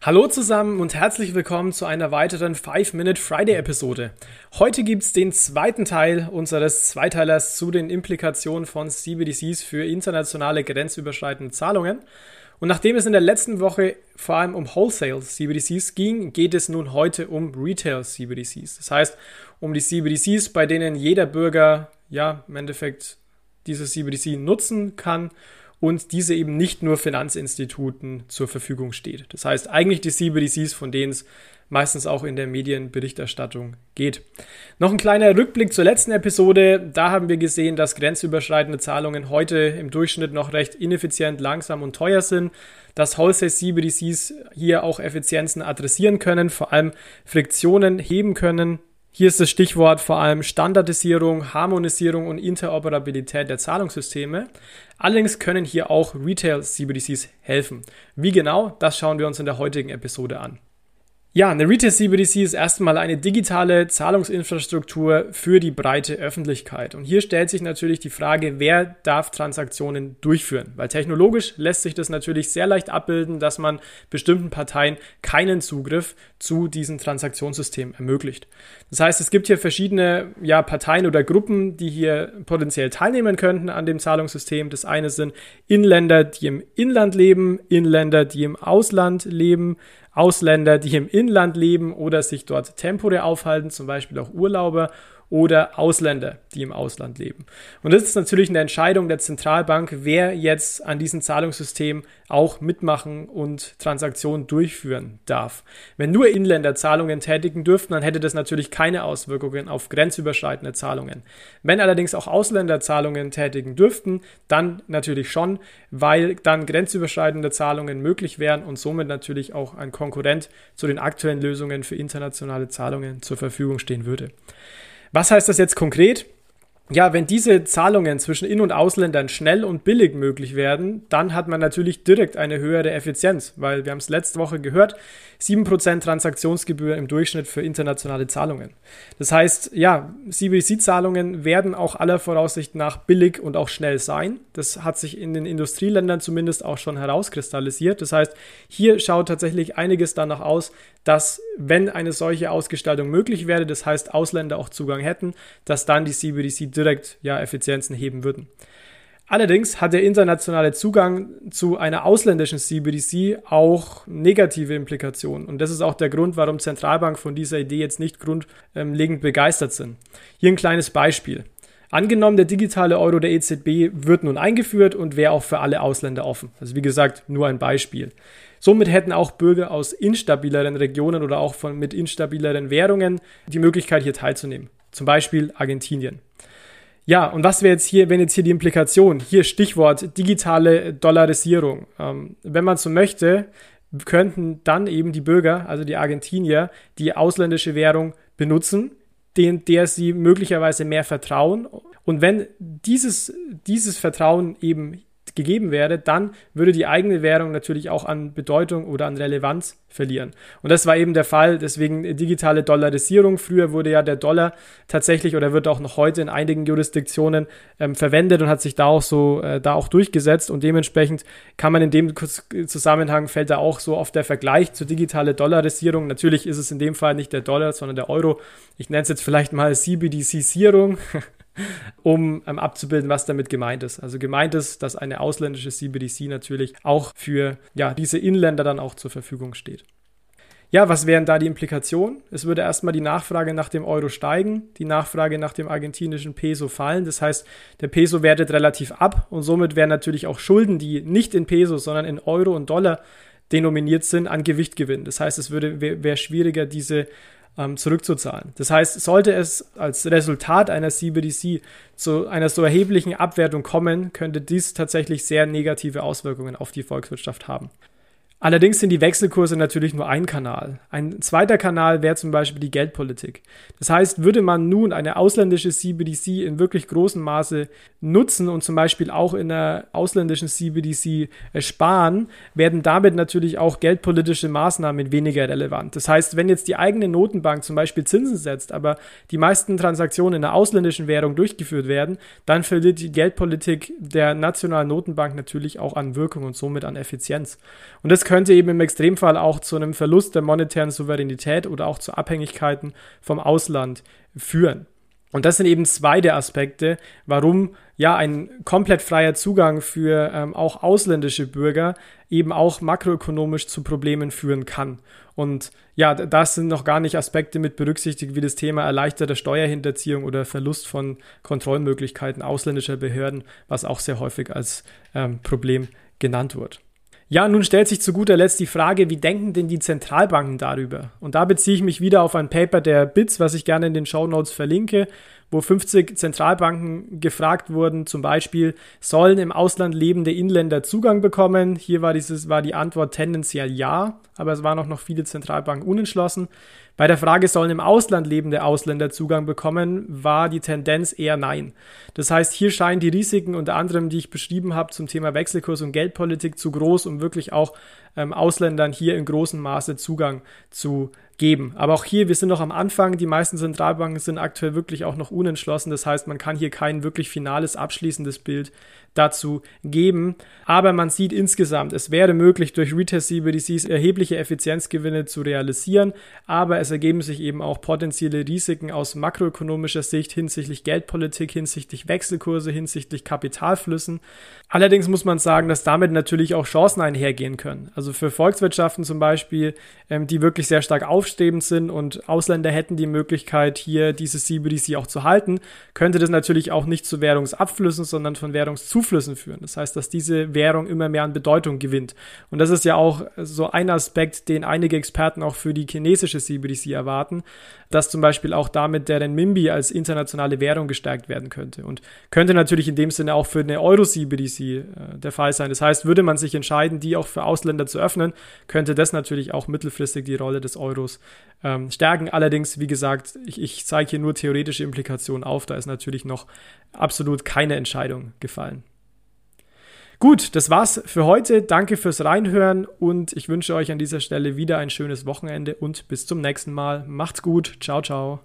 Hallo zusammen und herzlich willkommen zu einer weiteren 5-Minute Friday-Episode. Heute gibt es den zweiten Teil unseres Zweiteilers zu den Implikationen von CBDCs für internationale grenzüberschreitende Zahlungen. Und nachdem es in der letzten Woche vor allem um Wholesale CBDCs ging, geht es nun heute um Retail CBDCs. Das heißt, um die CBDCs, bei denen jeder Bürger ja im Endeffekt diese CBDC nutzen kann und diese eben nicht nur Finanzinstituten zur Verfügung steht. Das heißt eigentlich die CBDCs, von denen es meistens auch in der Medienberichterstattung geht. Noch ein kleiner Rückblick zur letzten Episode. Da haben wir gesehen, dass grenzüberschreitende Zahlungen heute im Durchschnitt noch recht ineffizient, langsam und teuer sind, dass Wholesale CBDCs hier auch Effizienzen adressieren können, vor allem Friktionen heben können, hier ist das Stichwort vor allem Standardisierung, Harmonisierung und Interoperabilität der Zahlungssysteme. Allerdings können hier auch Retail-CBDCs helfen. Wie genau, das schauen wir uns in der heutigen Episode an. Ja, eine Retail CBDC ist erstmal eine digitale Zahlungsinfrastruktur für die breite Öffentlichkeit. Und hier stellt sich natürlich die Frage, wer darf Transaktionen durchführen? Weil technologisch lässt sich das natürlich sehr leicht abbilden, dass man bestimmten Parteien keinen Zugriff zu diesem Transaktionssystem ermöglicht. Das heißt, es gibt hier verschiedene ja, Parteien oder Gruppen, die hier potenziell teilnehmen könnten an dem Zahlungssystem. Das eine sind Inländer, die im Inland leben, Inländer, die im Ausland leben, Ausländer, die im Inland leben oder sich dort temporär aufhalten, zum Beispiel auch Urlauber oder Ausländer, die im Ausland leben. Und das ist natürlich eine Entscheidung der Zentralbank, wer jetzt an diesem Zahlungssystem auch mitmachen und Transaktionen durchführen darf. Wenn nur Inländer Zahlungen tätigen dürften, dann hätte das natürlich keine Auswirkungen auf grenzüberschreitende Zahlungen. Wenn allerdings auch Ausländer Zahlungen tätigen dürften, dann natürlich schon, weil dann grenzüberschreitende Zahlungen möglich wären und somit natürlich auch ein Konkurrent zu den aktuellen Lösungen für internationale Zahlungen zur Verfügung stehen würde. Was heißt das jetzt konkret? Ja, wenn diese Zahlungen zwischen In- und Ausländern schnell und billig möglich werden, dann hat man natürlich direkt eine höhere Effizienz, weil wir haben es letzte Woche gehört, 7% Transaktionsgebühr im Durchschnitt für internationale Zahlungen. Das heißt, ja, CBDC-Zahlungen werden auch aller Voraussicht nach billig und auch schnell sein. Das hat sich in den Industrieländern zumindest auch schon herauskristallisiert. Das heißt, hier schaut tatsächlich einiges danach aus, dass wenn eine solche Ausgestaltung möglich wäre, das heißt Ausländer auch Zugang hätten, dass dann die CBDC direkt ja Effizienzen heben würden. Allerdings hat der internationale Zugang zu einer ausländischen CBDC auch negative Implikationen. Und das ist auch der Grund, warum Zentralbank von dieser Idee jetzt nicht grundlegend begeistert sind. Hier ein kleines Beispiel. Angenommen, der digitale Euro der EZB wird nun eingeführt und wäre auch für alle Ausländer offen. Also wie gesagt, nur ein Beispiel. Somit hätten auch Bürger aus instabileren Regionen oder auch von, mit instabileren Währungen die Möglichkeit, hier teilzunehmen. Zum Beispiel Argentinien. Ja, und was wäre jetzt hier, wenn jetzt hier die Implikation? Hier Stichwort digitale Dollarisierung. Ähm, wenn man so möchte, könnten dann eben die Bürger, also die Argentinier, die ausländische Währung benutzen, den, der sie möglicherweise mehr vertrauen. Und wenn dieses, dieses Vertrauen eben gegeben wäre, dann würde die eigene Währung natürlich auch an Bedeutung oder an Relevanz verlieren. Und das war eben der Fall, deswegen digitale Dollarisierung. Früher wurde ja der Dollar tatsächlich oder wird auch noch heute in einigen Jurisdiktionen ähm, verwendet und hat sich da auch so äh, da auch durchgesetzt und dementsprechend kann man in dem Zusammenhang fällt da auch so oft der Vergleich zur digitale Dollarisierung. Natürlich ist es in dem Fall nicht der Dollar, sondern der Euro. Ich nenne es jetzt vielleicht mal CBDC-Sierung. um ähm, abzubilden, was damit gemeint ist. Also gemeint ist, dass eine ausländische CBDC natürlich auch für ja, diese Inländer dann auch zur Verfügung steht. Ja, was wären da die Implikationen? Es würde erstmal die Nachfrage nach dem Euro steigen, die Nachfrage nach dem argentinischen Peso fallen. Das heißt, der Peso wertet relativ ab und somit wären natürlich auch Schulden, die nicht in Peso, sondern in Euro und Dollar denominiert sind, an Gewicht gewinnen. Das heißt, es wäre schwieriger, diese ähm, zurückzuzahlen. Das heißt, sollte es als Resultat einer CBDC zu einer so erheblichen Abwertung kommen, könnte dies tatsächlich sehr negative Auswirkungen auf die Volkswirtschaft haben. Allerdings sind die Wechselkurse natürlich nur ein Kanal. Ein zweiter Kanal wäre zum Beispiel die Geldpolitik. Das heißt, würde man nun eine ausländische CBDC in wirklich großem Maße nutzen und zum Beispiel auch in einer ausländischen CBDC sparen, werden damit natürlich auch geldpolitische Maßnahmen weniger relevant. Das heißt, wenn jetzt die eigene Notenbank zum Beispiel Zinsen setzt, aber die meisten Transaktionen in der ausländischen Währung durchgeführt werden, dann verliert die Geldpolitik der nationalen Notenbank natürlich auch an Wirkung und somit an Effizienz. Und das könnte eben im Extremfall auch zu einem Verlust der monetären Souveränität oder auch zu Abhängigkeiten vom Ausland führen. Und das sind eben zwei der Aspekte, warum ja ein komplett freier Zugang für ähm, auch ausländische Bürger eben auch makroökonomisch zu Problemen führen kann. Und ja, das sind noch gar nicht Aspekte mit berücksichtigt, wie das Thema erleichterte Steuerhinterziehung oder Verlust von Kontrollmöglichkeiten ausländischer Behörden, was auch sehr häufig als ähm, Problem genannt wird. Ja, nun stellt sich zu guter Letzt die Frage, wie denken denn die Zentralbanken darüber? Und da beziehe ich mich wieder auf ein Paper der BITS, was ich gerne in den Show Notes verlinke, wo 50 Zentralbanken gefragt wurden, zum Beispiel, sollen im Ausland lebende Inländer Zugang bekommen? Hier war, dieses, war die Antwort tendenziell ja, aber es waren auch noch viele Zentralbanken unentschlossen. Bei der Frage, sollen im Ausland lebende Ausländer Zugang bekommen, war die Tendenz eher nein. Das heißt, hier scheinen die Risiken unter anderem, die ich beschrieben habe zum Thema Wechselkurs und Geldpolitik, zu groß, um wirklich auch ähm, Ausländern hier in großem Maße Zugang zu geben. Aber auch hier, wir sind noch am Anfang. Die meisten Zentralbanken sind aktuell wirklich auch noch unentschlossen. Das heißt, man kann hier kein wirklich finales, abschließendes Bild dazu geben. Aber man sieht insgesamt, es wäre möglich, durch Retail CBDCs erhebliche Effizienzgewinne zu realisieren, aber es ergeben sich eben auch potenzielle Risiken aus makroökonomischer Sicht hinsichtlich Geldpolitik, hinsichtlich Wechselkurse, hinsichtlich Kapitalflüssen. Allerdings muss man sagen, dass damit natürlich auch Chancen einhergehen können. Also für Volkswirtschaften zum Beispiel, ähm, die wirklich sehr stark aufstrebend sind und Ausländer hätten die Möglichkeit, hier dieses CBDC auch zu halten, könnte das natürlich auch nicht zu Währungsabflüssen, sondern von Währungszuflüssen Zuflüssen führen. Das heißt, dass diese Währung immer mehr an Bedeutung gewinnt. Und das ist ja auch so ein Aspekt, den einige Experten auch für die chinesische CBDC erwarten, dass zum Beispiel auch damit der Renminbi als internationale Währung gestärkt werden könnte. Und könnte natürlich in dem Sinne auch für eine Euro-CBDC äh, der Fall sein. Das heißt, würde man sich entscheiden, die auch für Ausländer zu öffnen, könnte das natürlich auch mittelfristig die Rolle des Euros ähm, stärken. Allerdings, wie gesagt, ich, ich zeige hier nur theoretische Implikationen auf. Da ist natürlich noch absolut keine Entscheidung gefallen. Gut, das war's für heute. Danke fürs Reinhören und ich wünsche euch an dieser Stelle wieder ein schönes Wochenende und bis zum nächsten Mal. Macht's gut. Ciao, ciao.